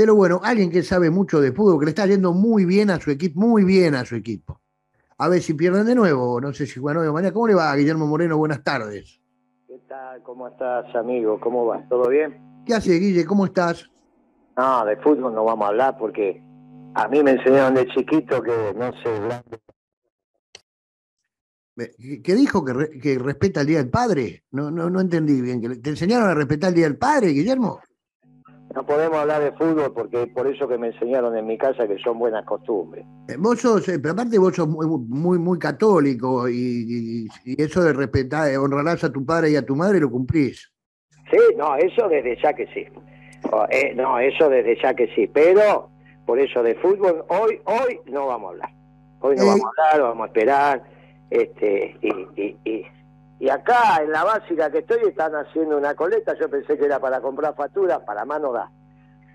Pero bueno, alguien que sabe mucho de fútbol, que le está yendo muy bien a su equipo, muy bien a su equipo. A ver si pierden de nuevo, no sé si juegan hoy o mañana. ¿Cómo le va, Guillermo Moreno? Buenas tardes. ¿Qué tal? ¿Cómo estás, amigo? ¿Cómo vas? ¿Todo bien? ¿Qué hace, Guille? ¿Cómo estás? No, de fútbol no vamos a hablar porque a mí me enseñaron de chiquito que no sé ¿Qué dijo? ¿Que, que respeta el Día del Padre? No, no, no entendí bien. ¿Te enseñaron a respetar el Día del Padre, Guillermo? No podemos hablar de fútbol porque por eso que me enseñaron en mi casa que son buenas costumbres. Eh, vos sos, eh, pero aparte vos sos muy, muy, muy católico y, eso de respetar, eh, honrarás a tu padre y a tu madre lo cumplís. Sí, no, eso desde ya que sí. No, eso desde ya que sí. Pero por eso de fútbol hoy, hoy no vamos a hablar. Hoy no vamos a hablar, vamos a esperar. Este, y, y y acá en la básica que estoy están haciendo una coleta, yo pensé que era para comprar facturas, para mano da.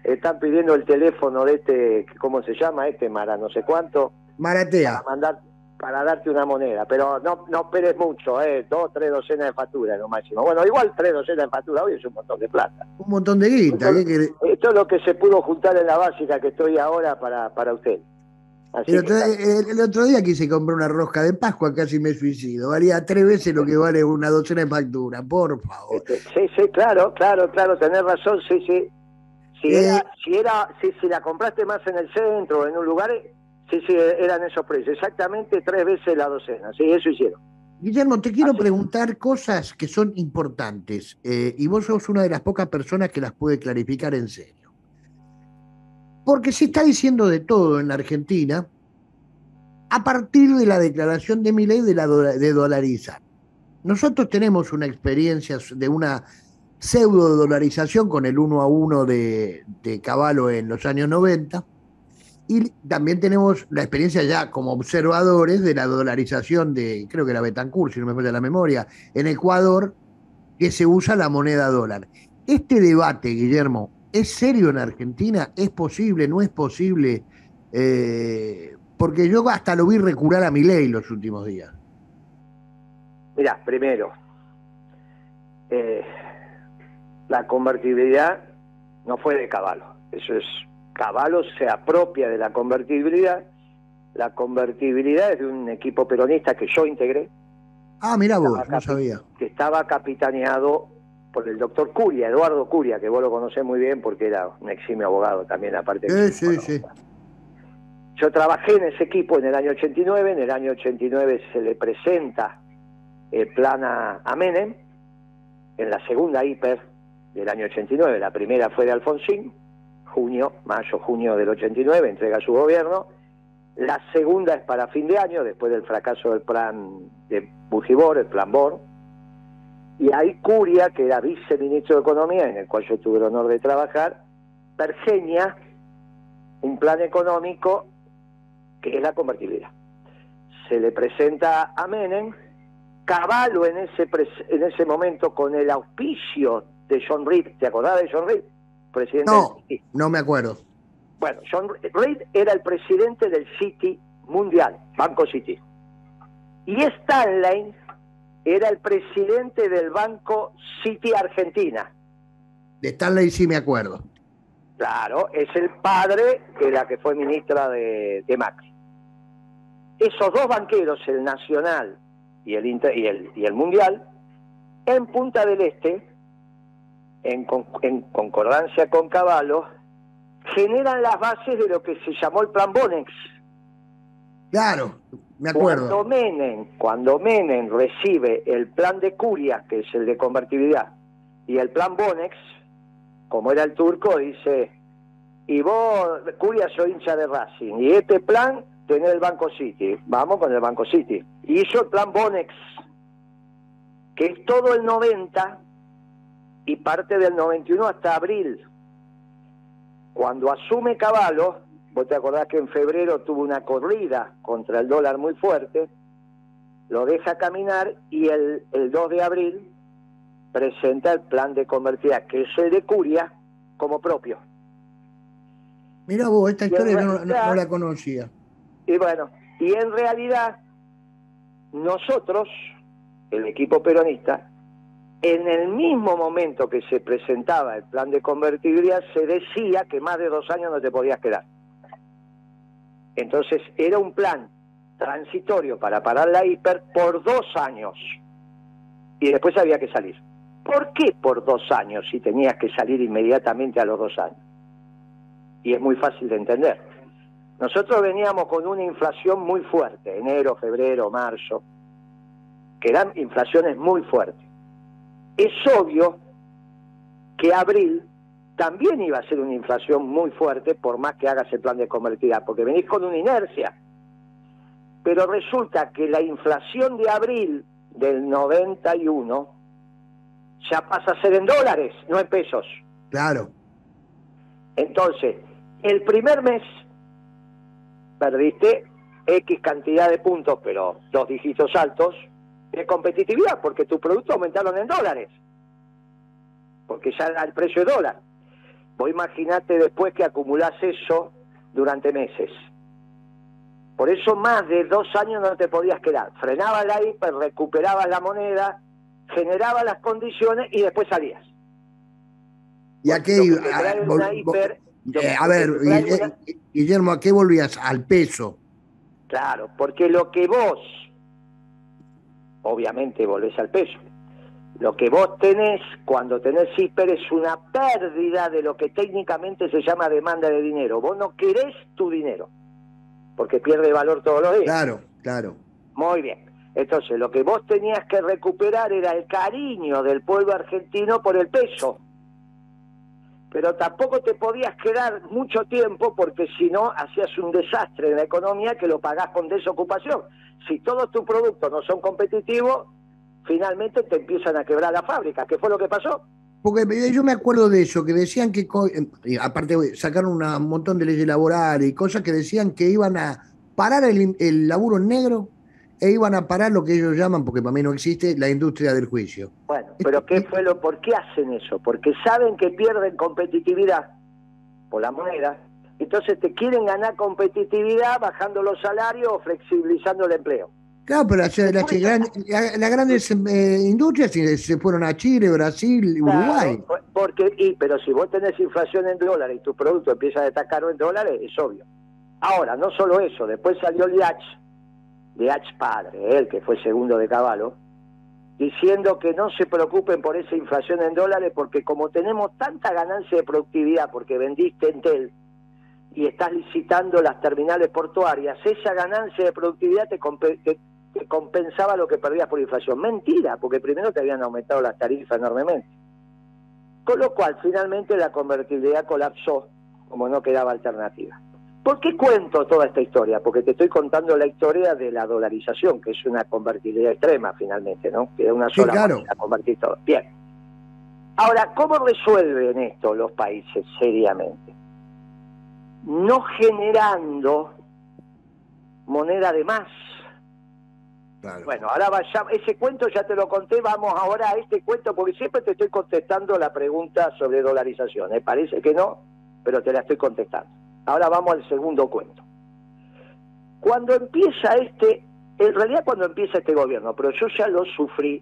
Están pidiendo el teléfono de este, ¿cómo se llama? Este Mara, no sé cuánto. Maratea. Para, mandar, para darte una moneda, pero no, no esperes mucho, ¿eh? dos, tres docenas de facturas lo máximo. Bueno, igual tres docenas de facturas hoy es un montón de plata. Un montón de guita. Esto, esto es lo que se pudo juntar en la básica que estoy ahora para, para usted. El otro, día quise comprar una rosca de Pascua, casi me suicido. Valía tres veces lo que vale una docena de factura, por favor. Este, sí, sí, claro, claro, claro, tenés razón, sí, sí. Si, eh, era, si, era, si, si la compraste más en el centro o en un lugar, sí, sí, eran esos precios. Exactamente tres veces la docena, sí, eso hicieron. Guillermo, te quiero preguntar cosas que son importantes eh, y vos sos una de las pocas personas que las puede clarificar en serio. Porque se está diciendo de todo en la Argentina a partir de la declaración de mi ley de, la de dolarizar. Nosotros tenemos una experiencia de una pseudo dolarización con el 1 a 1 de, de Caballo en los años 90 y también tenemos la experiencia ya como observadores de la dolarización de, creo que era Betancourt, si no me falla la memoria, en Ecuador, que se usa la moneda dólar. Este debate, Guillermo, ¿Es serio en Argentina? ¿Es posible? ¿No es posible? Eh, porque yo hasta lo vi recurar a mi ley los últimos días. Mira, primero, eh, la convertibilidad no fue de Caballo. Eso es, Caballo se apropia de la convertibilidad. La convertibilidad es de un equipo peronista que yo integré. Ah, mira vos, no sabía. Que estaba capitaneado por el doctor Curia, Eduardo Curia, que vos lo conocés muy bien porque era un eximio abogado también, aparte. Sí, sí, sí. Yo trabajé en ese equipo en el año 89, en el año 89 se le presenta el plan a, Menem, en la segunda hiper del año 89, la primera fue de Alfonsín, junio, mayo, junio del 89, entrega su gobierno, la segunda es para fin de año, después del fracaso del plan de Bujibor, el plan Bor, y ahí Curia, que era viceministro de Economía, en el cual yo tuve el honor de trabajar, pergeña un plan económico que es la convertibilidad. Se le presenta a Menem, Caballo en ese, en ese momento con el auspicio de John Reed, ¿te acordás de John Reed? Presidente no, no me acuerdo. Bueno, John Reed era el presidente del City Mundial, Banco City. Y Stanley era el presidente del Banco City Argentina. De Stanley sí me acuerdo. Claro, es el padre de la que fue ministra de, Macri. Esos dos banqueros, el Nacional y el, y el, y el Mundial, en Punta del Este, en, en concordancia con Caballo, generan las bases de lo que se llamó el Plan Bonex. Claro, me acuerdo. Cuando Menem, cuando Menem recibe el plan de Curia, que es el de convertibilidad, y el plan Bonex, como era el turco, dice, y vos, Curia, soy hincha de Racing, y este plan, tenés el Banco City, vamos con el Banco City. Y hizo el plan Bonex, que es todo el 90 y parte del 91 hasta abril. Cuando asume Caballo, Vos te acordás que en febrero tuvo una corrida contra el dólar muy fuerte, lo deja caminar y el, el 2 de abril presenta el plan de convertida, que es el de Curia, como propio. Mira vos, esta historia no, la conocía. Y bueno, y en realidad nosotros, el equipo peronista, en el mismo momento que se presentaba el plan de convertibilidad, se decía que más de dos años no te podías quedar. Entonces era un plan transitorio para parar la hiper por dos años y después había que salir. ¿Por qué por dos años si tenías que salir inmediatamente a los dos años? Y es muy fácil de entender. Nosotros veníamos con una inflación muy fuerte, enero, febrero, marzo, que eran inflaciones muy fuertes. Es obvio que abril también iba a ser una inflación muy fuerte por más que hagas el plan de convertibilidad, porque venís con una inercia. Pero resulta que la inflación de abril del 91 ya pasa a ser en dólares, no en pesos. Claro. Entonces, el primer mes perdiste X cantidad de puntos, pero dos dígitos altos, de competitividad, porque tus productos aumentaron en dólares. Porque ya el precio de dólar. Vos imaginate después que acumulás eso durante meses. Por eso más de dos años no te podías quedar. Frenabas la hiper, recuperabas la moneda, generabas las condiciones y después salías. ¿Y a qué eh, a ver, Guillermo, ¿a qué volvías? Al peso. Claro, porque lo que vos, obviamente volvés al peso, lo que vos tenés cuando tenés hiper es una pérdida de lo que técnicamente se llama demanda de dinero. Vos no querés tu dinero, porque pierde valor todos los días. Claro, claro. Muy bien. Entonces, lo que vos tenías que recuperar era el cariño del pueblo argentino por el peso. Pero tampoco te podías quedar mucho tiempo porque si no hacías un desastre en la economía que lo pagás con desocupación. Si todos tus productos no son competitivos, finalmente te empiezan a quebrar la fábrica. ¿Qué fue lo que pasó? Porque yo me acuerdo de eso, que decían que, eh, aparte sacaron un montón de leyes laborales y cosas que decían que iban a parar el, el laburo en negro e iban a parar lo que ellos llaman, porque para mí no existe, la industria del juicio. Bueno, pero ¿qué fue lo, ¿por qué hacen eso? Porque saben que pierden competitividad por la moneda, entonces te quieren ganar competitividad bajando los salarios o flexibilizando el empleo. Claro, pero las, grandes eh, industrias se fueron a Chile, Brasil, Uruguay. Porque, y, pero si vos tenés inflación en dólares y tu producto empieza a destacar en dólares, es obvio. Ahora, no solo eso, después salió el IACH, de H padre, él que fue segundo de Caballo, diciendo que no se preocupen por esa inflación en dólares porque como tenemos tanta ganancia de productividad porque vendiste Entel y estás licitando las terminales portuarias, esa ganancia de productividad te, compensaba lo que perdías por inflación. Mentira, porque primero te habían aumentado las tarifas enormemente. Con lo cual, finalmente la convertibilidad colapsó como no quedaba alternativa. ¿Por qué cuento toda esta historia? Porque te estoy contando la historia de la dolarización, que es una convertibilidad extrema finalmente, ¿no? Que es una sola sí, claro. convertir todo. Bien. Ahora, ¿cómo resuelven esto los países seriamente? No generando moneda de más. Bueno, ahora vaya, ese cuento ya te lo conté, vamos ahora a este cuento, porque siempre te estoy contestando la pregunta sobre dolarización. Me parece que no, pero te la estoy contestando. Ahora vamos al segundo cuento. Cuando empieza este, en realidad cuando empieza este gobierno, pero yo ya lo sufrí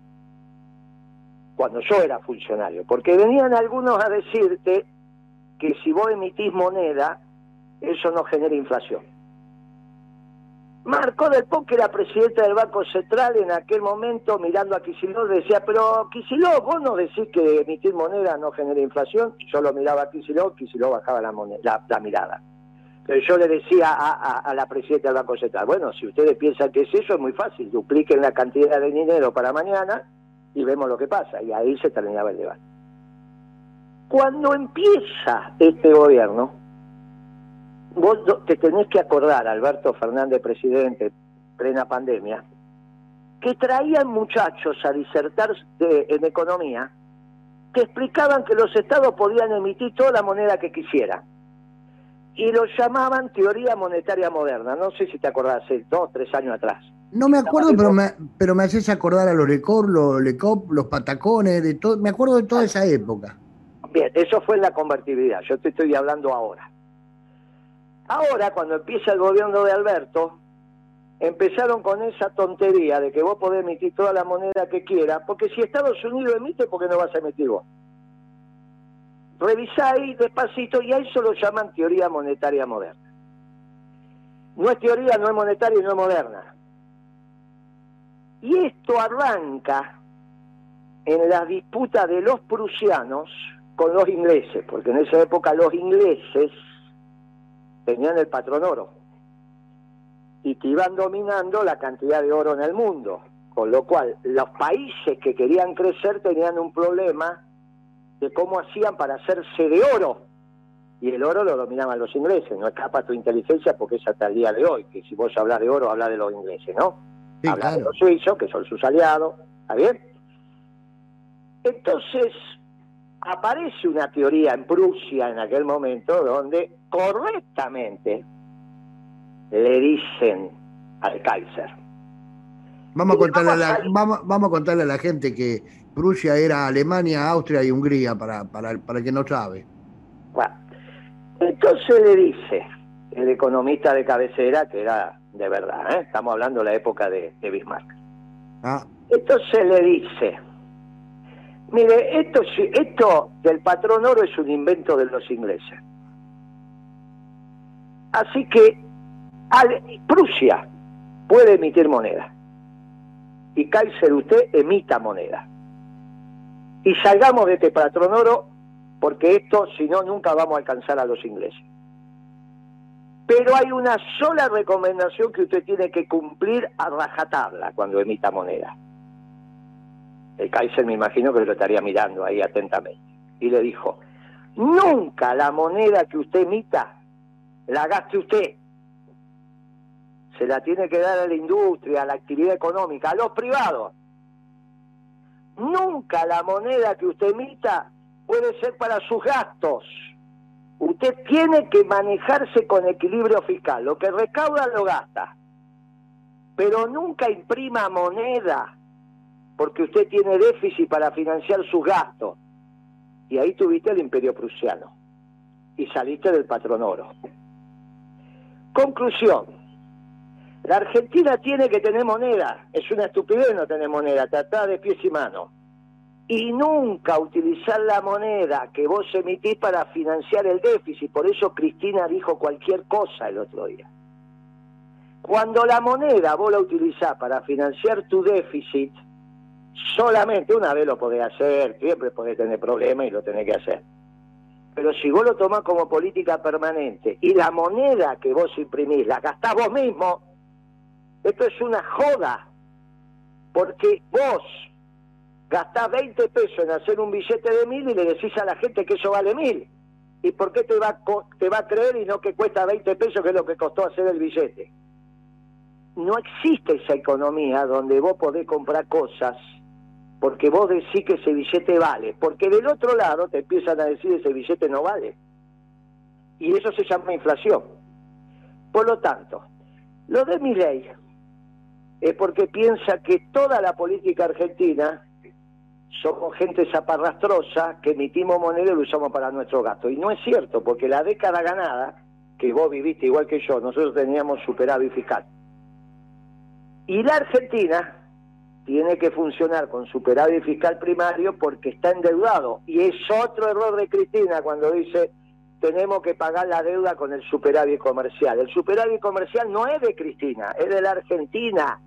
cuando yo era funcionario, porque venían algunos a decirte que si vos emitís moneda, eso no genera inflación. Marco del que era presidente del Banco Central en aquel momento, mirando a Kicillof, decía, pero Kicillof, vos no decís que emitir moneda no genera inflación. Yo lo miraba a Kicillof, Kicillof bajaba la, moneda, la mirada. Pero yo le decía a, la presidenta del Banco Central, bueno, si ustedes piensan que es eso, es muy fácil, dupliquen la cantidad de dinero para mañana y vemos lo que pasa. Y ahí se terminaba el debate. Cuando empieza este gobierno, vos te tenés que acordar, Alberto Fernández, presidente, plena pandemia, que traían muchachos a disertar en economía que explicaban que los estados podían emitir toda la moneda que quisieran y lo llamaban teoría monetaria moderna. No sé si te acordás, hace dos, tres años atrás. No me acuerdo, pero me, pero me haces acordar a los Lecor, los Lecop, los Patacones, de todo, me acuerdo de toda esa época. Bien, eso fue la convertibilidad, yo te estoy hablando ahora. Ahora, cuando empieza el gobierno de Alberto, empezaron con esa tontería de que vos podés emitir toda la moneda que quieras, porque si Estados Unidos emite, ¿por qué no vas a emitir vos? Revisá ahí despacito y a eso lo llaman teoría monetaria moderna. No es teoría, no es monetaria y no es moderna. Y esto arranca en la disputa de los prusianos con los ingleses, porque en esa época los ingleses tenían el patrón oro y que iban dominando la cantidad de oro en el mundo, con lo cual los países que querían crecer tenían un problema de cómo hacían para hacerse de oro. Y el oro lo dominaban los ingleses, no escapa tu inteligencia porque es hasta el día de hoy, que si vos hablas de oro, hablas de los ingleses, ¿no? Sí, hablas de los suizos, que son sus aliados, ¿está bien? Entonces, aparece una teoría en Prusia en aquel momento donde correctamente le dicen al Kaiser. Vamos a, contarle a la, vamos, vamos a contarle a la gente que Prusia era Alemania, Austria y Hungría, para, para, para el que no sabe. Bueno, entonces le dice el economista de cabecera, que era de verdad, ¿eh? estamos hablando de la época de, de Bismarck. Ah, Entonces le dice, mire, esto, del patrón oro es un invento de los ingleses. Así que Prusia puede emitir moneda. Y Kaiser usted emita moneda. Y salgamos de este patrón oro porque esto, si no, nunca vamos a alcanzar a los ingleses. Pero hay una sola recomendación que usted tiene que cumplir a rajatabla cuando emita moneda. El Kaiser me imagino que lo estaría mirando ahí atentamente. Y le dijo, nunca la moneda que usted emita la gaste usted. Se la tiene que dar a la industria, a la actividad económica, a los privados. Nunca la moneda que usted emita puede ser para sus gastos. Usted tiene que manejarse con equilibrio fiscal. Lo que recauda lo gasta. Pero nunca imprima moneda porque usted tiene déficit para financiar sus gastos. Y ahí tuviste el imperio prusiano. Y saliste del patrón oro. Conclusión. La Argentina tiene que tener moneda. Es una estupidez no tener moneda. Tratar de pies y manos. Y nunca utilizar la moneda que vos emitís para financiar el déficit. Por eso Cristina dijo cualquier cosa el otro día. Cuando la moneda vos la utilizás para financiar tu déficit, solamente una vez lo podés hacer, siempre podés tener problemas y lo tenés que hacer. Pero si vos lo tomás como política permanente y la moneda que vos imprimís la gastás vos mismo, esto es una joda. Porque vos gastás 20 pesos en hacer un billete de mil y le decís a la gente que eso vale mil. ¿Y por qué te va, a te va a creer y no que cuesta 20 pesos, que es lo que costó hacer el billete? No existe esa economía donde vos podés comprar cosas porque vos decís que ese billete vale, porque del otro lado te empiezan a decir ese billete no vale. Y eso se llama inflación. Por lo tanto, lo de mi ley es porque piensa que toda la política argentina somos gente zaparrastrosa que emitimos moneda y lo usamos para nuestro gasto. Y no es cierto, porque la década ganada, que vos viviste igual que yo, nosotros teníamos superávit fiscal. Y la Argentina tiene que funcionar con superávit fiscal primario porque está endeudado. Y es otro error de Cristina cuando dice tenemos que pagar la deuda con el superávit comercial. El superávit comercial no es de Cristina, es de la Argentina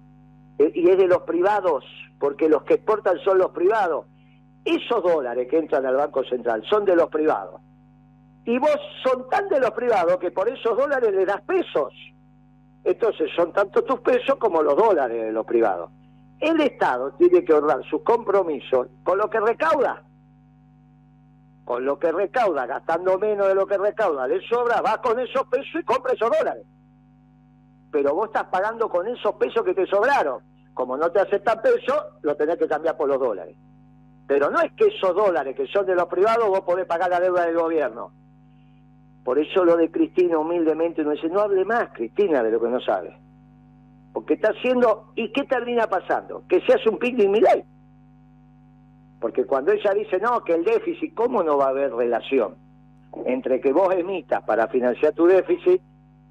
eh, y es de los privados, porque los que exportan son los privados. Esos dólares que entran al Banco Central son de los privados. Y vos son tan de los privados que por esos dólares le das pesos. Entonces son tanto tus pesos como los dólares de los privados. El Estado tiene que honrar sus compromisos con lo que recauda. Con lo que recauda, gastando menos de lo que recauda, le sobra, va con esos pesos y compra esos dólares. Pero vos estás pagando con esos pesos que te sobraron. Como no te aceptan pesos, lo tenés que cambiar por los dólares. Pero no es que esos dólares que son de los privados vos podés pagar la deuda del gobierno. Por eso lo de Cristina humildemente uno dice, no hable más, Cristina, de lo que no sabe. Porque está haciendo, ¿y qué termina pasando? Que se hace un picnic mi ley. Porque cuando ella dice, no, que el déficit, ¿cómo no va a haber relación entre que vos emitas para financiar tu déficit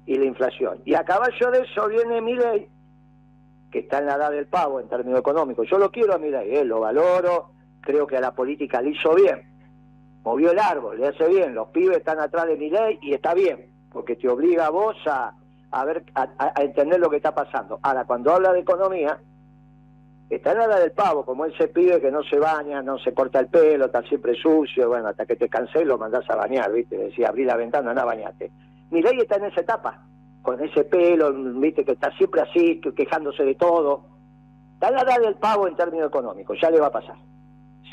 y la inflación? Y a caballo de eso viene mi ley que está en la edad del pavo en términos económicos. Yo lo quiero a Milei, ¿eh? lo valoro, creo que a la política le hizo bien. Movió el árbol, le hace bien. Los pibes están atrás de Milei y está bien, porque te obliga a vos a, a ver, a, entender lo que está pasando. Ahora, cuando habla de economía, está en la edad del pavo, como ese pibe que no se baña, no se corta el pelo, está siempre sucio, bueno, hasta que te cansé lo mandás a bañar, ¿viste? Decía, abrí la ventana, anda a bañarte. Milei está en esa etapa con ese pelo, viste, que está siempre así, quejándose de todo. Está la edad del pavo en términos económicos, ya le va a pasar.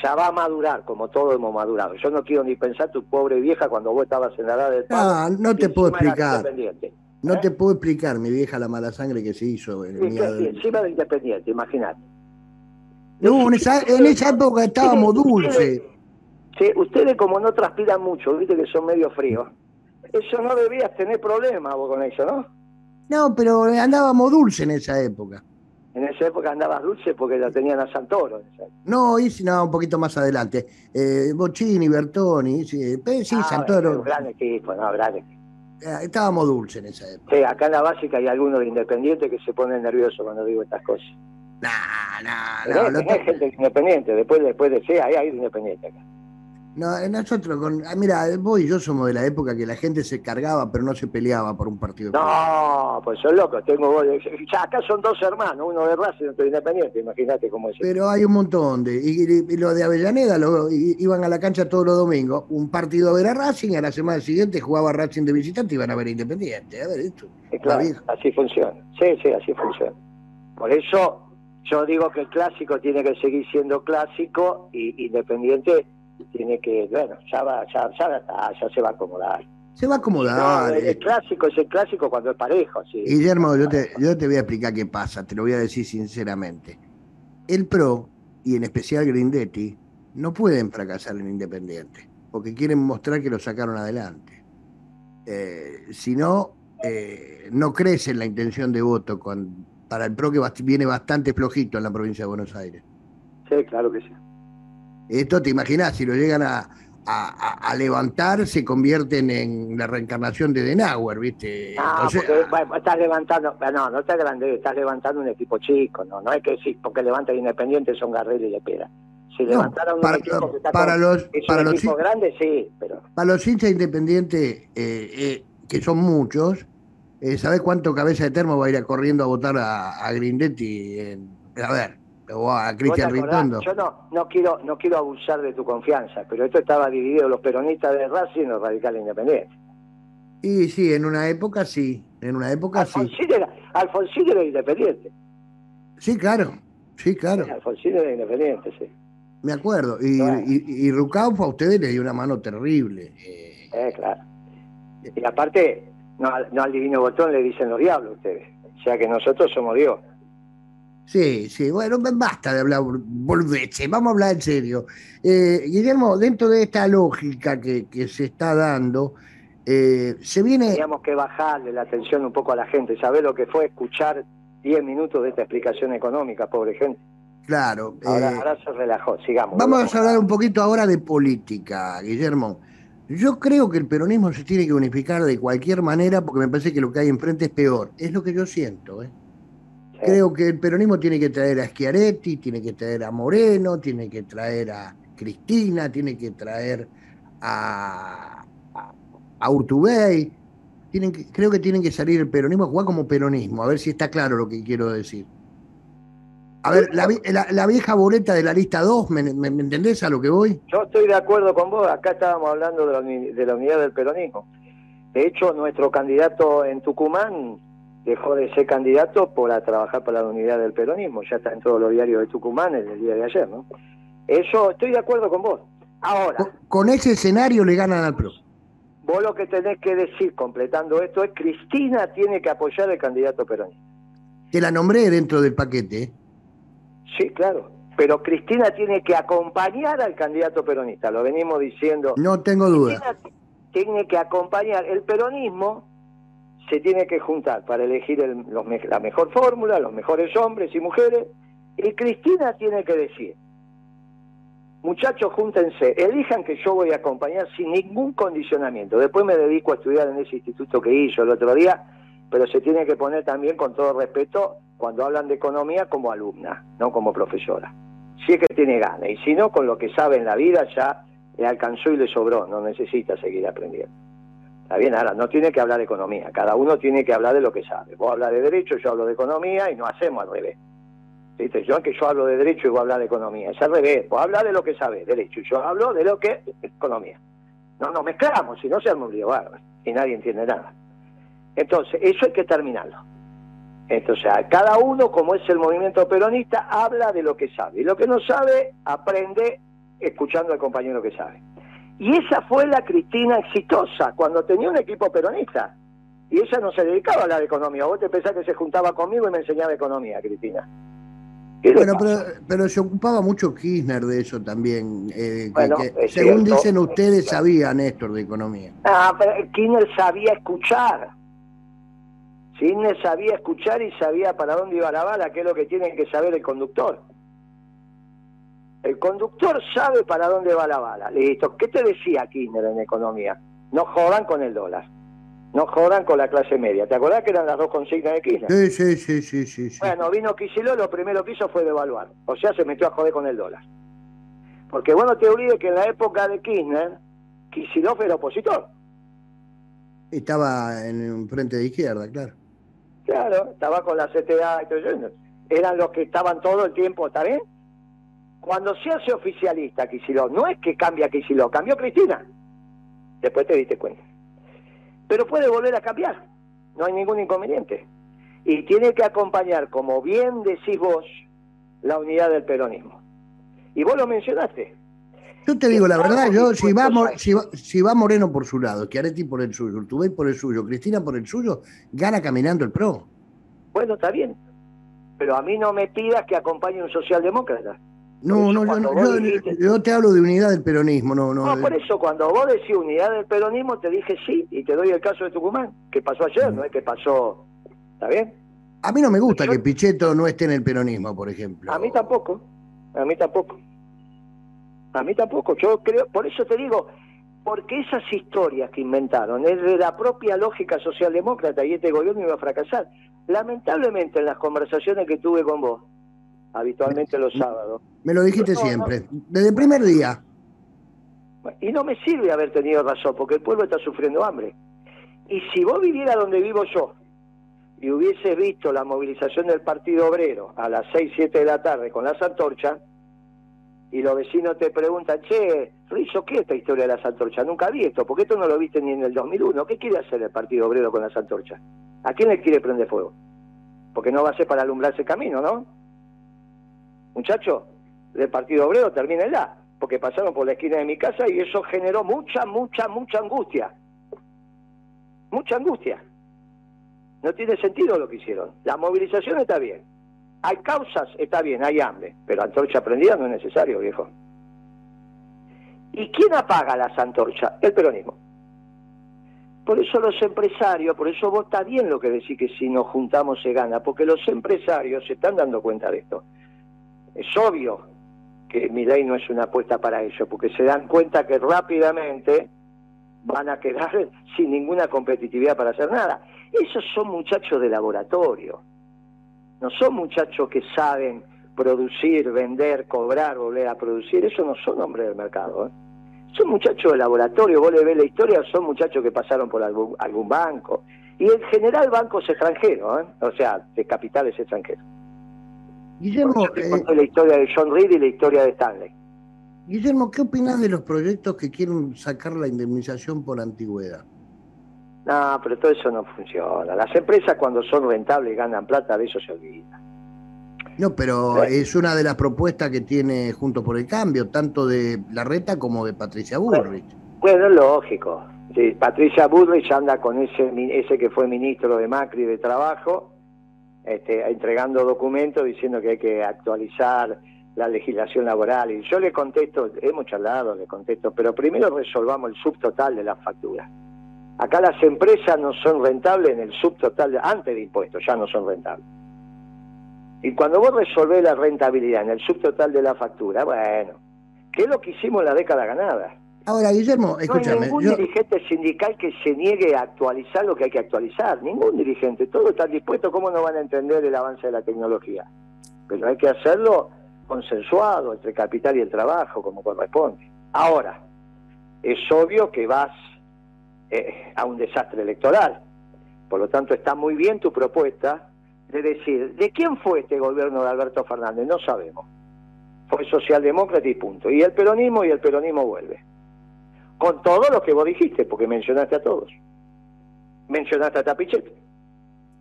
Ya va a madurar, como todos hemos madurado. Yo no quiero ni pensar tu pobre vieja cuando vos estabas en la edad del pavo. No, no te puedo explicar. No ¿eh? te puedo explicar, mi vieja, la mala sangre que se hizo. En sí, sí, encima de Independiente, imagínate. No, en esa, en esa época estábamos dulces. Sí, ustedes como no transpiran mucho, viste que son medio fríos eso no debías tener problema vos con eso, ¿no? No, pero andábamos dulce en esa época. En esa época andabas dulce porque la tenían a Santoro. No, y no, un poquito más adelante. Eh, Bocini, Bertoni, sí, sí ah, Santoro. gran equipo, no, gran equipo. Eh, estábamos dulces en esa época. Sí, acá en la básica hay algunos de Independiente que se ponen nerviosos cuando digo estas cosas. No, no, no. Hay gente Independiente, después, después de sí, hay, hay Independiente acá. No, eh, nosotros, con, ah, mira, vos y yo somos de la época que la gente se cargaba, pero no se peleaba por un partido. No, pues son locos. Tengo vos, ya acá son dos hermanos, uno de Racing y otro de Independiente. Imagínate cómo es. Pero hay un montón de. Y, los de Avellaneda lo, iban a la cancha todos los domingos. Un partido a ver a Racing, y a la semana siguiente jugaba Racing de visitante y iban a ver a Independiente. A ver, esto. claro, así funciona. Sí, sí, así funciona. Por eso yo digo que el clásico tiene que seguir siendo clásico y Independiente tiene que, bueno, ya va, ya, ya, ya se va a acomodar. Se va a acomodar. el, clásico es el clásico cuando es parejo. Sí. Guillermo, yo te, yo te voy a explicar qué pasa, te lo voy a decir sinceramente. El PRO, y en especial Grindetti, no pueden fracasar en Independiente, porque quieren mostrar que lo sacaron adelante. Eh, si no, eh, no crece la intención de voto con, para el PRO que viene bastante flojito en la provincia de Buenos Aires. Sí, claro que sí. Esto te imaginas, si lo llegan a, levantar, se convierten en la reencarnación de Denauer, ¿viste? No, estás levantando, no, no estás grande, estás levantando un equipo chico, no, no es que sí, porque levanta Independiente son Garrel y Lepera. Si levantaran un equipo que está para los, para un los equipo grande, sí, pero... Para los hinchas independientes, eh, eh, que son muchos, eh, ¿sabes cuánto cabeza de termo va a ir corriendo a votar a, a Grindetti? a ver, o a Cristian Ritondo. Yo no, no quiero, no quiero abusar de tu confianza, pero esto estaba dividido los peronistas de Racing y los radicales independientes. Y sí, en una época sí, en una época Alfonsín sí. Era, Alfonsín era independiente. Sí, claro, sí, claro. Alfonsín era independiente, sí. Me acuerdo. Y, y, y a ustedes le dio una mano terrible. Eh, eh claro. Y aparte, no, no al divino botón le dicen los diablos ustedes. O sea que nosotros somos Dios. Sí, sí, bueno, basta de hablar volveche, vamos a hablar en serio. Eh, Guillermo, dentro de esta lógica que, se está dando, eh, se viene... Teníamos que bajarle la atención un poco a la gente, saber lo que fue escuchar 10 minutos de esta explicación económica, pobre gente. Claro. Ahora, eh, ahora se relajó, sigamos. Vamos a hablar un poquito ahora de política, Guillermo. Yo creo que el peronismo se tiene que unificar de cualquier manera porque me parece que lo que hay enfrente es peor. Es lo que yo siento, ¿eh? Creo que el peronismo tiene que traer a Schiaretti, tiene que traer a Moreno, tiene que traer a Cristina, tiene que traer a, a, Urtubey. Creo que tienen que salir el peronismo a jugar como peronismo, a ver si está claro lo que quiero decir. A ver, la, vieja boleta de la lista 2, ¿me, entendés a lo que voy? Yo estoy de acuerdo con vos, acá estábamos hablando de la, de la unidad del peronismo. De hecho, nuestro candidato en Tucumán dejó de ser candidato por a trabajar para la unidad del peronismo. Ya está en todos los diarios de Tucumán el día de ayer, ¿no? Eso estoy de acuerdo con vos. Ahora. Con, ese escenario le ganan al PRO. Vos lo que tenés que decir, completando esto, es Cristina tiene que apoyar al candidato peronista. Te la nombré dentro del paquete. ¿eh? Sí, claro. Pero Cristina tiene que acompañar al candidato peronista, lo venimos diciendo. No tengo duda. tiene que acompañar. El peronismo se tiene que juntar para elegir la mejor fórmula, los mejores hombres y mujeres, y Cristina tiene que decir, muchachos, júntense, elijan que yo voy a acompañar sin ningún condicionamiento. Después me dedico a estudiar en ese instituto que hizo el otro día, pero se tiene que poner también con todo respeto cuando hablan de economía como alumna, no como profesora. Si es que tiene ganas, y si no, con lo que sabe en la vida ya le alcanzó y le sobró, no necesita seguir aprendiendo. Está bien, ahora no tiene que hablar de economía, cada uno tiene que hablar de lo que sabe. Vos hablas de derecho, yo hablo de economía y no hacemos al revés. ¿Viste? Yo que yo hablo de derecho y vos hablas de economía, es al revés, vos hablas de lo que sabe, derecho, y yo hablo de lo que economía. No nos mezclamos, si no se arma un lío y nadie entiende nada. Entonces, eso hay que terminarlo. Entonces, cada uno, como es el movimiento peronista, habla de lo que sabe. Y lo que no sabe, aprende escuchando al compañero que sabe. Y esa fue la Cristina exitosa, cuando tenía un equipo peronista. Y ella no se dedicaba a hablar de economía. Vos te pensás que se juntaba conmigo y me enseñaba economía, Cristina. Bueno, pero, se ocupaba mucho Kirchner de eso también. Eh, según dicen ustedes, sabía Néstor de economía. Ah, pero Kirchner sabía escuchar. Kirchner sabía escuchar y sabía para dónde iba la bala, que es lo que tiene que saber el conductor. El conductor sabe para dónde va la bala. Listo. ¿Qué te decía Kirchner en economía? No jodan con el dólar. No jodan con la clase media. ¿Te acordás que eran las dos consignas de Kirchner? Sí, sí, sí, sí, sí. Bueno, vino Kicillof, lo primero que hizo fue devaluar. O sea, se metió a joder con el dólar. Porque bueno, te olvides que en la época de Kirchner, Kicillof era opositor. Estaba en un frente de izquierda, claro. Claro, estaba con la CTA y todo eso. Eran los que estaban todo el tiempo, ¿está bien? Cuando se hace oficialista Kicillof, no es que cambia Kicillof, cambió Cristina. Después te diste cuenta. Pero puede volver a cambiar, no hay ningún inconveniente. Y tiene que acompañar, como bien decís vos, la unidad del peronismo. Y vos lo mencionaste. Yo te digo la verdad, yo si va, si va, Moreno por su lado, Chiaretti por el suyo, Urtubey por el suyo, Cristina por el suyo, gana caminando el PRO. Bueno, está bien. Pero a mí no me pidas que acompañe un socialdemócrata. No, no, yo, yo, te hablo de unidad del peronismo, no, no. No, por eso cuando vos decís unidad del peronismo te dije sí y te doy el caso de Tucumán, que pasó ayer, mm. no es que pasó, ¿está bien? A mí no me gusta que Pichetto no esté en el peronismo, por ejemplo. A mí tampoco, a mí tampoco. A mí tampoco, yo creo, por eso te digo, porque esas historias que inventaron es de la propia lógica socialdemócrata y este gobierno iba a fracasar. Lamentablemente en las conversaciones que tuve con vos, habitualmente los sábados. Me lo dijiste siempre, desde el primer día. Y no me sirve haber tenido razón, porque el pueblo está sufriendo hambre. Y si vos vivieras donde vivo yo y hubieses visto la movilización del Partido Obrero a las 6, 7 de la tarde con las antorchas, y los vecinos te preguntan, che, Rizzo, ¿qué es esta historia de las antorchas? Nunca vi esto, porque esto no lo viste ni en el 2001. ¿Qué quiere hacer el Partido Obrero con las antorchas? ¿A quién le quiere prender fuego? Porque no va a ser para alumbrar ese camino, ¿no? Muchachos del Partido Obrero, termínenla, porque pasaron por la esquina de mi casa y eso generó mucha, mucha, mucha angustia. Mucha angustia. No tiene sentido lo que hicieron. La movilización está bien. Hay causas, está bien, hay hambre, pero antorcha prendida no es necesario, viejo. ¿Y quién apaga las antorchas? El peronismo. Por eso los empresarios, por eso vos está bien lo que decís que si nos juntamos se gana, porque los empresarios se están dando cuenta de esto es obvio que mi ley no es una apuesta para eso, porque se dan cuenta que rápidamente van a quedar sin ninguna competitividad para hacer nada. Esos son muchachos de laboratorio, no son muchachos que saben producir, vender, cobrar, volver a producir, eso no son hombres del mercado. ¿eh? Son muchachos de laboratorio, vos le ves la historia, son muchachos que pasaron por algún, algún banco, y en general bancos extranjeros, ¿eh? o sea, de capitales extranjeros. Guillermo, eh, la historia de John Reed y la historia de Stanley. Guillermo, ¿qué opinas de los proyectos que quieren sacar la indemnización por antigüedad? No, pero todo eso no funciona. Las empresas cuando son rentables y ganan plata, de eso se olvida. No, pero es una de las propuestas que tiene Junto por el Cambio, tanto de la Reta como de Patricia Bullrich. Bueno, es lógico. Patricia Bullrich anda con ese, ese que fue ministro de Macri de Trabajo este, entregando documentos diciendo que hay que actualizar la legislación laboral. Y yo le contesto, hemos charlado, le contesto, pero primero resolvamos el subtotal de la factura. Acá las empresas no son rentables en el subtotal, antes de impuestos, ya no son rentables. Y cuando vos resolvés la rentabilidad en el subtotal de la factura, bueno, ¿qué es lo que hicimos en la década ganada? Ahora, Guillermo, escúchame. No hay ningún dirigente sindical que se niegue a actualizar lo que hay que actualizar. Ningún dirigente. Todos están dispuestos. ¿Cómo no van a entender el avance de la tecnología? Pero hay que hacerlo consensuado entre capital y el trabajo, como corresponde. Ahora, es obvio que vas eh, a un desastre electoral. Por lo tanto, está muy bien tu propuesta de decir, ¿de quién fue este gobierno de Alberto Fernández? No sabemos. Fue socialdemócrata y punto. Y el peronismo y el peronismo vuelve con todo lo que vos dijiste, porque mencionaste a todos. Mencionaste a Tapichete.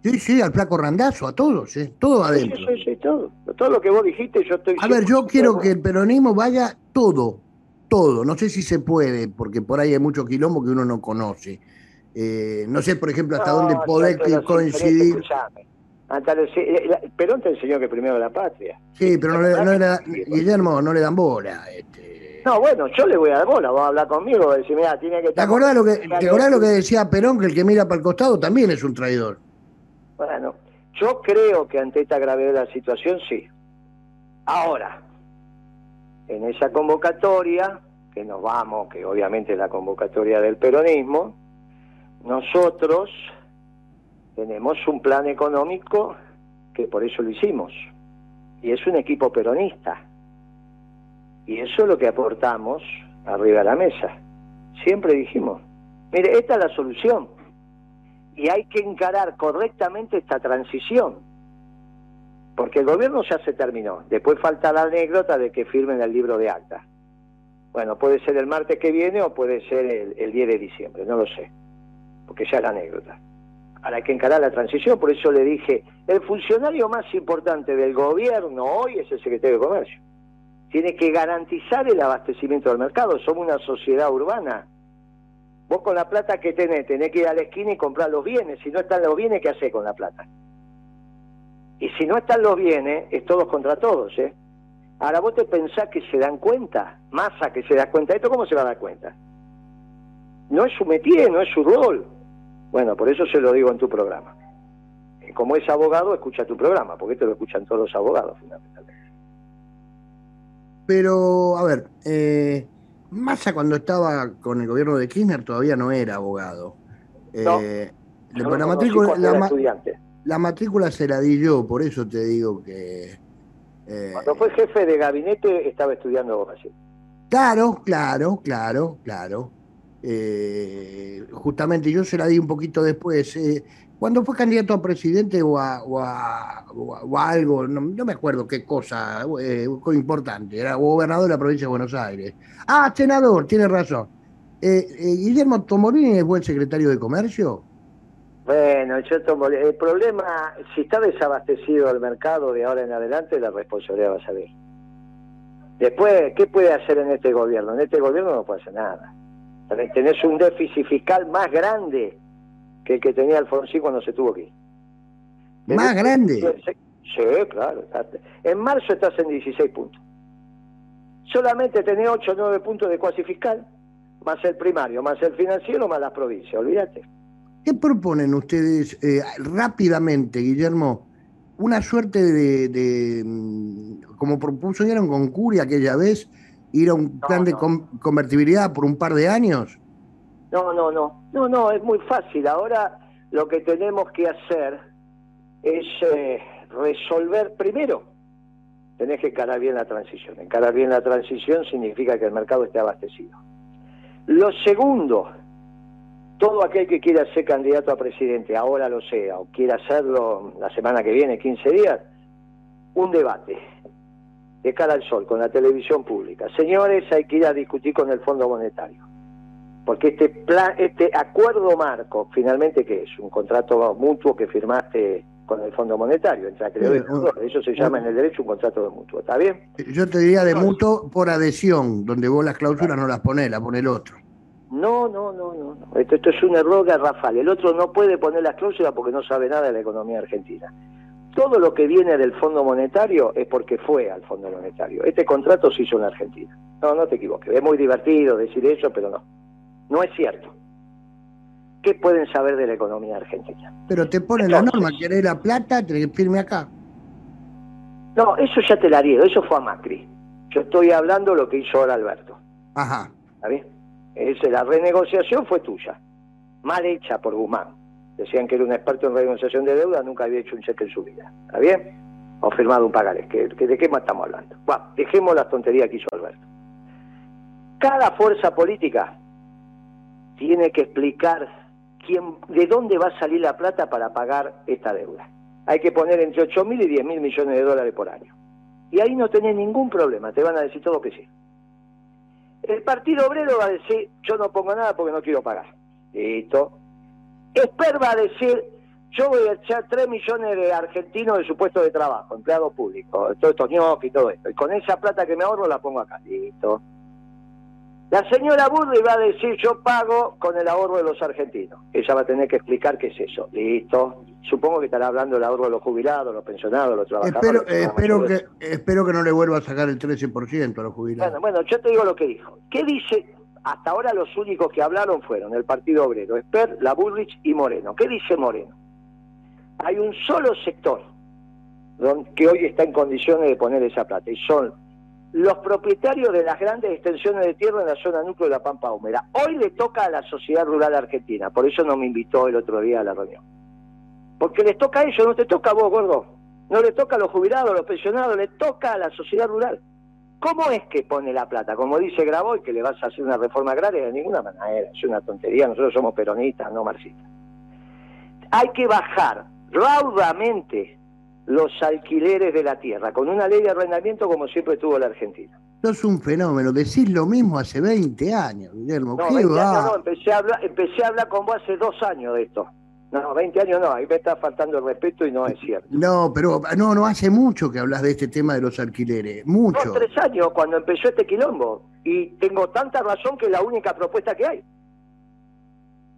Sí, sí, al flaco Randazo, a todos, ¿eh? todo adentro. Sí, sí, sí, todo. Todo lo que vos dijiste, yo estoy... A ver, yo quiero que el peronismo vaya todo, todo. No sé si se puede, porque por ahí hay mucho quilombo que uno no conoce. Eh, no sé, por ejemplo, hasta dónde poder coincidir. Perón te enseñó que primero la patria. Sí, pero no, le, no era, Guillermo, no le dan bola. Este. No, bueno, yo le voy a dar bola, va a hablar conmigo, decir, mira, tiene que... ¿Te acordás lo que, ¿te acordás lo que decía Perón, que el que mira para el costado también es un traidor? Bueno, yo creo que ante esta gravedad de la situación, sí. Ahora, en esa convocatoria, que nos vamos, que obviamente es la convocatoria del peronismo, nosotros tenemos un plan económico que por eso lo hicimos. Y es un equipo peronista y eso es lo que aportamos arriba de la mesa. Siempre dijimos, mire, esta es la solución. Y hay que encarar correctamente esta transición. Porque el gobierno ya se terminó. Después falta la anécdota de que firmen el libro de acta. Bueno, puede ser el martes que viene o puede ser el, el 10 de diciembre, no lo sé. Porque ya es la anécdota. Ahora hay que encarar la transición, por eso le dije, el funcionario más importante del gobierno hoy es el secretario de Comercio tiene que garantizar el abastecimiento del mercado. Somos una sociedad urbana. Vos con la plata que tenés, tenés que ir a la esquina y comprar los bienes. Si no están los bienes, ¿qué hacés con la plata? Y si no están los bienes, es todos contra todos, ¿eh? Ahora vos te pensás que se dan cuenta, masa que se da cuenta, ¿esto cómo se va a dar cuenta? No es su métier, no es su rol. Bueno, por eso se lo digo en tu programa. Como es abogado, escucha tu programa, porque esto lo escuchan todos los abogados, fundamentalmente. Pero, a ver, eh, Massa cuando estaba con el gobierno de Kirchner todavía no era abogado. Eh, la, matrícula, la, matrícula se la di yo, por eso te digo que... Eh, cuando fue jefe de gabinete estaba estudiando abogacía. Claro, claro, claro, claro. Eh, justamente yo se la di un poquito después. Cuando fue candidato a presidente o a, algo, no, me acuerdo qué cosa, eh, importante, era gobernador de la provincia de Buenos Aires. Ah, senador, tiene razón. Eh, eh, Guillermo Tomolini es buen secretario de Comercio. Bueno, yo el problema, si está desabastecido el mercado de ahora en adelante, la responsabilidad va a salir. Después, ¿qué puede hacer en este gobierno? En este gobierno no puede hacer nada. Tenés un déficit fiscal más grande que el que tenía Alfonsín cuando se tuvo aquí. ¿Más grande? Sí, claro. En marzo estás en 16 puntos. Solamente tenés 8 o 9 puntos de cuasi fiscal, más el primario, más el financiero, más las provincias, olvídate. ¿Qué proponen ustedes eh, rápidamente, Guillermo? Una suerte de, mm, como propusieron con Curia aquella vez, ir a un plan de convertibilidad por un par de años. No, no, no, no, no, es muy fácil. Ahora lo que tenemos que hacer es eh, resolver primero. Tenés que encarar bien la transición. Encarar bien la transición significa que el mercado esté abastecido. Lo segundo, todo aquel que quiera ser candidato a presidente, ahora lo sea, o quiera hacerlo la semana que viene, 15 días, un debate de cara al sol, con la televisión pública. Señores, hay que ir a discutir con el Fondo Monetario porque este plan, este acuerdo marco, finalmente, ¿qué es? Un contrato mutuo que firmaste con el Fondo Monetario, entre acreedores y Eso se llama en el derecho un contrato de mutuo, ¿está bien? Yo te diría de mutuo por adhesión, donde vos las cláusulas no las ponés, las pone el otro. No, no, no, no. Esto, esto es un error garrafal. El otro no puede poner las cláusulas porque no sabe nada de la economía argentina. Todo lo que viene del Fondo Monetario es porque fue al Fondo Monetario. Este contrato se hizo en la Argentina. No, no te equivoques. Es muy divertido decir eso, pero no. No es cierto. ¿Qué pueden saber de la economía argentina? Pero te pone la norma, querés la plata, que firme acá. No, eso ya te la dieron, eso fue a Macri. Yo estoy hablando lo que hizo ahora Alberto. Ajá. ¿Está bien? Ese, la renegociación fue tuya, mal hecha por Guzmán. Decían que era un experto en renegociación de deuda, nunca había hecho un cheque en su vida. ¿Está bien? O firmado un pagaré. ¿Que, ¿De qué más estamos hablando? Bueno, dejemos la tontería que hizo Alberto. Cada fuerza política tiene que explicar quién, de dónde va a salir la plata para pagar esta deuda. Hay que poner entre 8 mil y 10 mil millones de dólares por año. Y ahí no tenés ningún problema, te van a decir todo que sí. El Partido Obrero va a decir, yo no pongo nada porque no quiero pagar. Listo. Esper va a decir, yo voy a echar 3 millones de argentinos de su puesto de trabajo, empleados públicos, todo esto y todo esto. Y con esa plata que me ahorro la pongo acá. Listo. La señora Burri va a decir, yo pago con el ahorro de los argentinos. Ella va a tener que explicar qué es eso. Listo. Supongo que estará hablando del ahorro de los jubilados, los pensionados, los trabajadores. Espero, espero, que, espero que no le vuelva a sacar el 13% a los jubilados. Bueno, bueno, yo te digo lo que dijo. ¿Qué dice? Hasta ahora los únicos que hablaron fueron el Partido Obrero, Esper, la Bullrich y Moreno. ¿Qué dice Moreno? Hay un solo sector que hoy está en condiciones de poner esa plata y son los propietarios de las grandes extensiones de tierra en la zona núcleo de la Pampa Húmeda. Hoy le toca a la sociedad rural argentina, por eso no me invitó el otro día a la reunión. Porque les toca a ellos, no te toca a vos, gordo. No le toca a los jubilados, a los pensionados, le toca a la sociedad rural. ¿Cómo es que pone la plata? Como dice Graboy, que le vas a hacer una reforma agraria, de ninguna manera, es una tontería, nosotros somos peronistas, no marxistas. Hay que bajar raudamente los alquileres de la tierra, con una ley de arrendamiento como siempre tuvo la Argentina. No es un fenómeno, decís lo mismo hace 20 años, Guillermo. No, 20 años no, empecé a, hablar, empecé a hablar con vos hace dos años de esto. No, 20 años no, ahí me está faltando el respeto y no es cierto. No, pero no, no hace mucho que hablas de este tema de los alquileres, mucho. Dos, tres años cuando empezó este quilombo. Y tengo tanta razón que es la única propuesta que hay.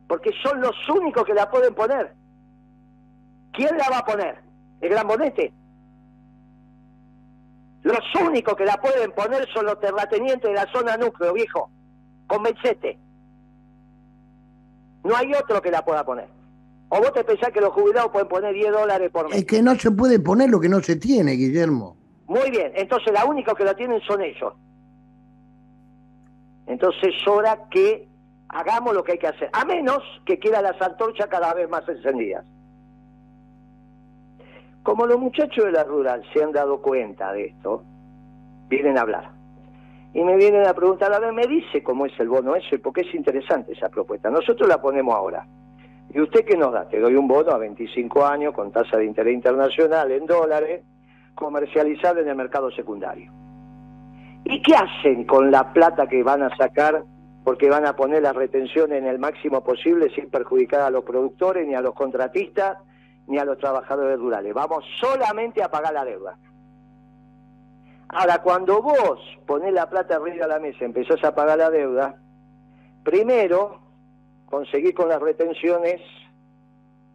Porque son los únicos que la pueden poner. ¿Quién la va a poner? El Gran Bonete. Los únicos que la pueden poner son los terratenientes de la zona núcleo, viejo. Convencete. No hay otro que la pueda poner. ¿O vos te pensás que los jubilados pueden poner 10 dólares por mes? Es que no se puede poner lo que no se tiene, Guillermo. Muy bien, entonces la única que la tienen son ellos. Entonces es hora que hagamos lo que hay que hacer, a menos que quieran las antorchas cada vez más encendidas. Como los muchachos de la rural se han dado cuenta de esto, vienen a hablar. Y me vienen a preguntar, a ver, me dice cómo es el bono ese, porque es interesante esa propuesta. Nosotros la ponemos ahora. ¿Y usted qué nos da? Te doy un bono a 25 años con tasa de interés internacional en dólares, comercializable en el mercado secundario. ¿Y qué hacen con la plata que van a sacar porque van a poner las retenciones en el máximo posible sin perjudicar a los productores ni a los contratistas ni a los trabajadores rurales. Vamos solamente a pagar la deuda. Ahora, cuando vos ponés la plata arriba de la mesa y empezás a pagar la deuda, primero conseguís con las retenciones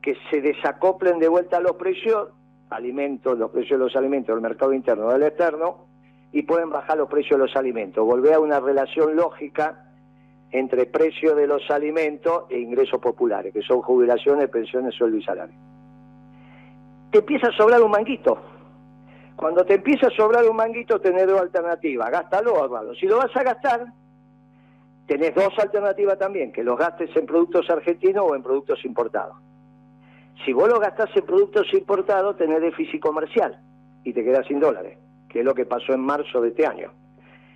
que se desacoplen de vuelta los precios, alimentos, los precios de los alimentos del mercado interno del externo, y pueden bajar los precios de los alimentos. Volver a una relación lógica entre precios de los alimentos e ingresos populares, que son jubilaciones, pensiones, sueldo y salario te empieza a sobrar un manguito. Cuando te empieza a sobrar un manguito, tenés dos alternativas. Gástalo o Si lo vas a gastar, tenés dos alternativas también, que los gastes en productos argentinos o en productos importados. Si vos lo gastás en productos importados, tenés déficit comercial y te quedás sin dólares, que es lo que pasó en marzo de este año.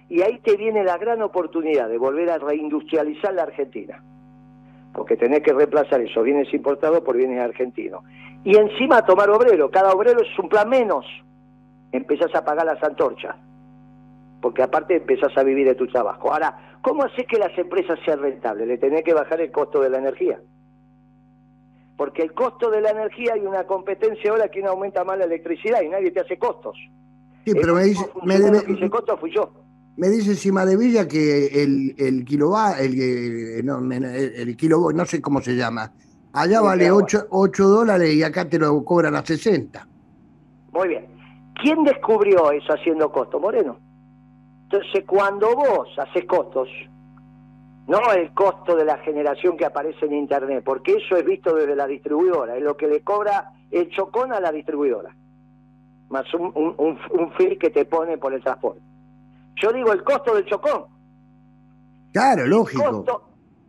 Y ahí te viene la gran oportunidad de volver a reindustrializar la Argentina, porque tenés que reemplazar esos bienes importados por bienes argentinos y encima tomar obrero. Cada obrero es un plan menos. Empezás a pagar las antorchas, porque aparte empezás a vivir de tu trabajo. Ahora, ¿cómo haces que las empresas sean rentables? Le tenés que bajar el costo de la energía. Porque el costo de la energía hay una competencia ahora que no aumenta más la electricidad y nadie te hace costos. Sí, pero me dice, me debe, costo fui yo. Me dice Cima de Villa que el, el kilowatt, el, el, el, no sé cómo se llama, Allá vale 8, dólares y acá te lo cobran a 60. Muy bien. ¿Quién descubrió eso haciendo costo? Moreno. Entonces, cuando vos haces costos, no el costo de la generación que aparece en Internet, porque eso es visto desde la distribuidora, es lo que le cobra el chocón a la distribuidora, más un, un, fee que te pone por el transporte. Yo digo el costo del chocón. Claro, lógico.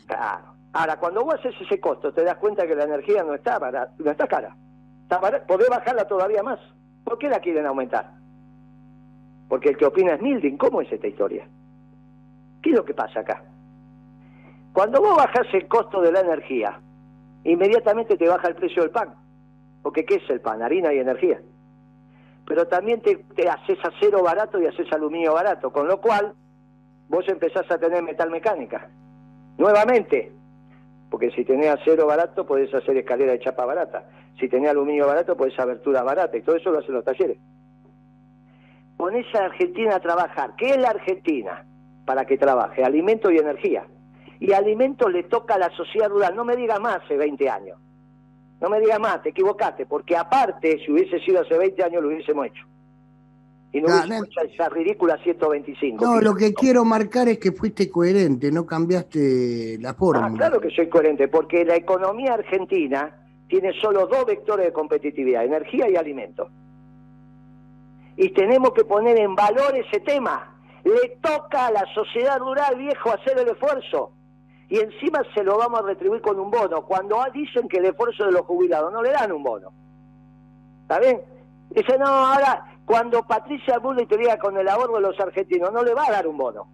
claro. Ahora, cuando vos haces ese costo, te das cuenta que la energía no está, barata, no está cara. Está Podés bajarla todavía más. ¿Por qué la quieren aumentar? Porque el que opina es Milding. ¿Cómo es esta historia? ¿Qué es lo que pasa acá? Cuando vos bajás el costo de la energía, inmediatamente te baja el precio del pan. Porque ¿qué es el pan? Harina y energía. Pero también te, te haces acero barato y haces aluminio barato, con lo cual vos empezás a tener metal mecánica. Nuevamente, porque si tenés acero barato podés hacer escalera de chapa barata, si tenés aluminio barato podés abertura barata, y todo eso lo hacen los talleres. Ponés a Argentina a trabajar. ¿Qué es la Argentina? Para que trabaje, alimento y energía. Y alimento le toca a la sociedad rural, no me digas más hace 20 años. No me digas más, te equivocaste, porque aparte, si hubiese sido hace 20 años, lo hubiésemos hecho y no ah, hecho esa ridícula 125. No, lo que quiero marcar es que fuiste coherente, no cambiaste la forma. Ah, claro que soy coherente, porque la economía argentina tiene solo dos vectores de competitividad, energía y alimento. Y tenemos que poner en valor ese tema. Le toca a la sociedad rural, viejo, hacer el esfuerzo. Y encima se lo vamos a retribuir con un bono. Cuando dicen que el esfuerzo de los jubilados no le dan un bono. ¿Está bien? Dice, no, ahora cuando Patricia Bullrich diga con el ahorro de los argentinos, no le va a dar un bono.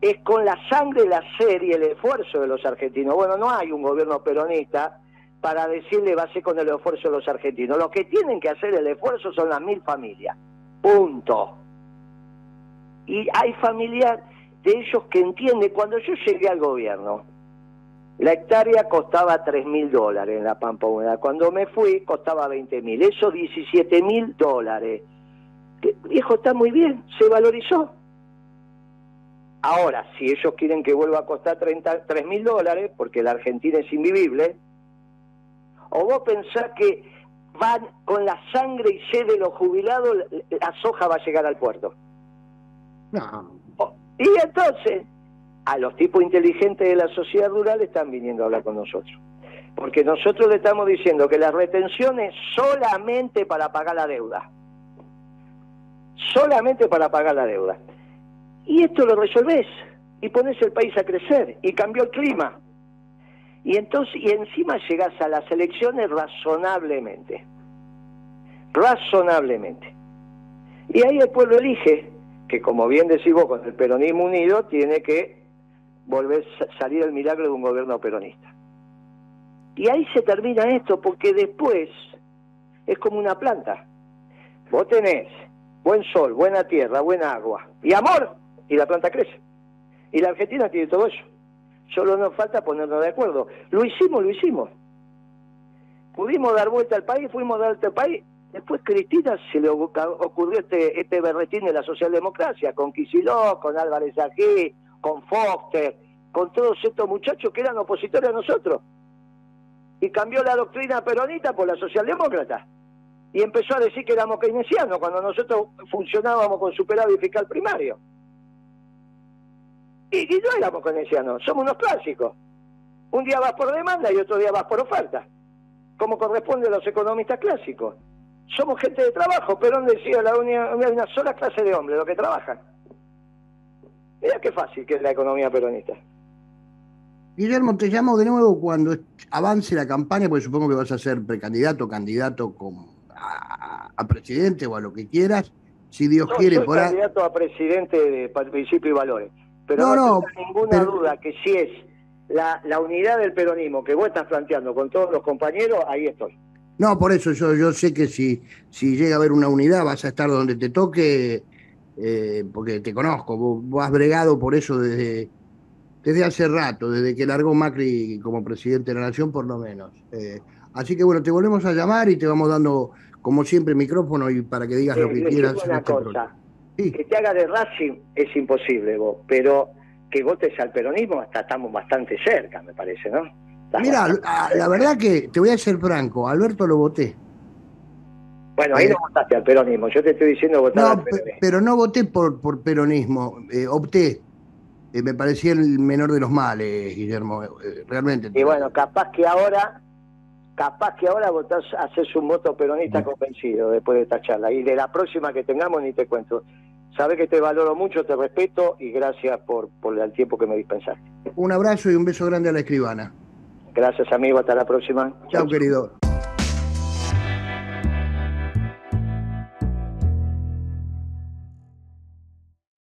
Es con la sangre, la sed y el esfuerzo de los argentinos. Bueno, no hay un gobierno peronista para decirle va a ser con el esfuerzo de los argentinos. Los que tienen que hacer el esfuerzo son las mil familias. Punto. Y hay familias de ellos que entienden, cuando yo llegué al gobierno, la hectárea costaba 3 mil dólares en la Pampa Húmeda. Cuando me fui costaba 20 mil. Eso 17 mil dólares. Viejo, está muy bien, se valorizó. Ahora, si ellos quieren que vuelva a costar 3 mil dólares, porque la Argentina es invivible, o vos pensás que van con la sangre y sed de los jubilados, la soja va a llegar al puerto. No. Y entonces, a los tipos inteligentes de la sociedad rural están viniendo a hablar con nosotros. Porque nosotros le estamos diciendo que la retención es solamente para pagar la deuda. Solamente para pagar la deuda. Y esto lo resolvés y pones el país a crecer y cambió el clima. Y entonces, y encima llegás a las elecciones razonablemente. Razonablemente. Y ahí el pueblo elige que, como bien decís vos, con el peronismo unido, tiene que volver a salir el milagro de un gobierno peronista. Y ahí se termina esto, porque después es como una planta. Vos tenés buen sol, buena tierra, buena agua y amor, y la planta crece. Y la Argentina tiene todo eso. Solo nos falta ponernos de acuerdo. Lo hicimos, lo hicimos. Pudimos dar vuelta al país, fuimos a dar vuelta al país. Después Cristina se le ocurrió este, este berretín de la socialdemocracia, con Quisiló, con Álvarez Ají, con Foster, con todos estos muchachos que eran opositores a nosotros. Y cambió la doctrina peronista por la socialdemócrata. Y empezó a decir que éramos keynesianos cuando nosotros funcionábamos con superávit fiscal primario. Y, no éramos keynesianos, somos unos clásicos. Un día vas por demanda y otro día vas por oferta, como corresponde a los economistas clásicos. Somos gente de trabajo, Perón decía la una sola clase de hombres, los que trabajan. Mira qué fácil que es la economía peronista. Guillermo, te llamo de nuevo cuando avance la campaña, porque supongo que vas a ser precandidato, candidato a, presidente o a lo que quieras, si Dios quiere. Soy candidato a presidente de Principio y Valores. Pero no, no, ninguna duda que si es la, unidad del peronismo que vos estás planteando con todos los compañeros, ahí estoy. No, por eso yo, yo sé que si, si llega a haber una unidad vas a estar donde te toque eh, porque te conozco, vos, has bregado por eso desde, desde hace rato, desde que largó Macri como presidente de la Nación, por lo menos. Eh, así que bueno, te volvemos a llamar y te vamos dando, como siempre, micrófono y para que digas lo que quieras. Una este cosa, que te haga de Racing es imposible vos, pero que votes al peronismo hasta estamos bastante cerca, me parece, ¿no? Mira, la verdad que te voy a ser franco, Alberto lo voté. Bueno, ahí no votaste al peronismo, yo te estoy diciendo votar al peronismo. Pero no voté por, por peronismo, eh, opté. Eh, me parecía el menor de los males, Guillermo, eh, realmente. Y bueno, capaz que ahora, capaz que ahora votás, haces un voto peronista convencido después de esta charla. Y de la próxima que tengamos ni te cuento. Sabes que te valoro mucho, te respeto y gracias por, por el tiempo que me dispensaste. Un abrazo y un beso grande a la escribana. Gracias, amigo. Hasta la próxima. Chao, querido.